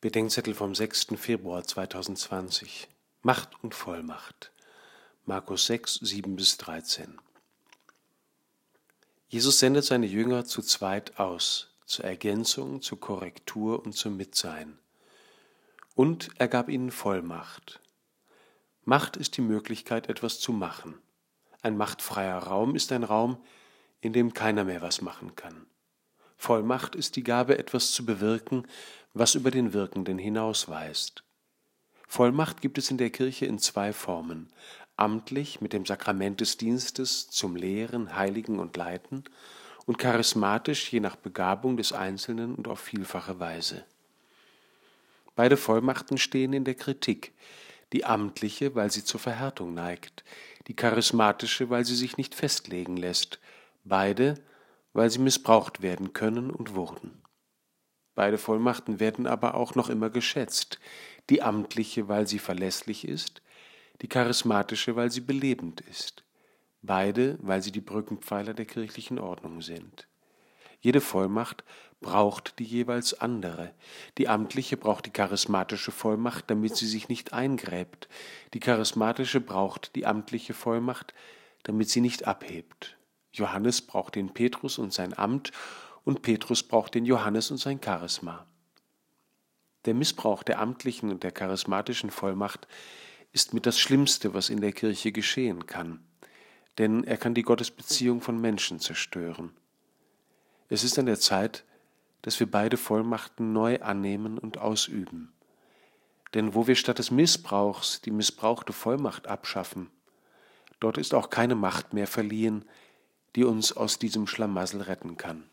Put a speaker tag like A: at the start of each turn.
A: Bedenkzettel vom 6. Februar 2020. Macht und Vollmacht. Markus 6, 7 bis 13. Jesus sendet seine Jünger zu zweit aus, zur Ergänzung, zur Korrektur und zum Mitsein. Und er gab ihnen Vollmacht. Macht ist die Möglichkeit, etwas zu machen. Ein machtfreier Raum ist ein Raum, in dem keiner mehr was machen kann. Vollmacht ist die Gabe, etwas zu bewirken, was über den Wirkenden hinausweist. Vollmacht gibt es in der Kirche in zwei Formen. Amtlich mit dem Sakrament des Dienstes zum Lehren, Heiligen und Leiten und charismatisch je nach Begabung des Einzelnen und auf vielfache Weise. Beide Vollmachten stehen in der Kritik, die amtliche, weil sie zur Verhärtung neigt, die charismatische, weil sie sich nicht festlegen lässt, beide, weil sie missbraucht werden können und wurden. Beide Vollmachten werden aber auch noch immer geschätzt, die amtliche, weil sie verlässlich ist, die charismatische, weil sie belebend ist, beide, weil sie die Brückenpfeiler der kirchlichen Ordnung sind. Jede Vollmacht braucht die jeweils andere. Die amtliche braucht die charismatische Vollmacht, damit sie sich nicht eingräbt. Die charismatische braucht die amtliche Vollmacht, damit sie nicht abhebt. Johannes braucht den Petrus und sein Amt, und Petrus braucht den Johannes und sein Charisma. Der Missbrauch der amtlichen und der charismatischen Vollmacht ist mit das Schlimmste, was in der Kirche geschehen kann, denn er kann die Gottesbeziehung von Menschen zerstören. Es ist an der Zeit, dass wir beide Vollmachten neu annehmen und ausüben. Denn wo wir statt des Missbrauchs die missbrauchte Vollmacht abschaffen, dort ist auch keine Macht mehr verliehen, die uns aus diesem Schlamassel retten kann.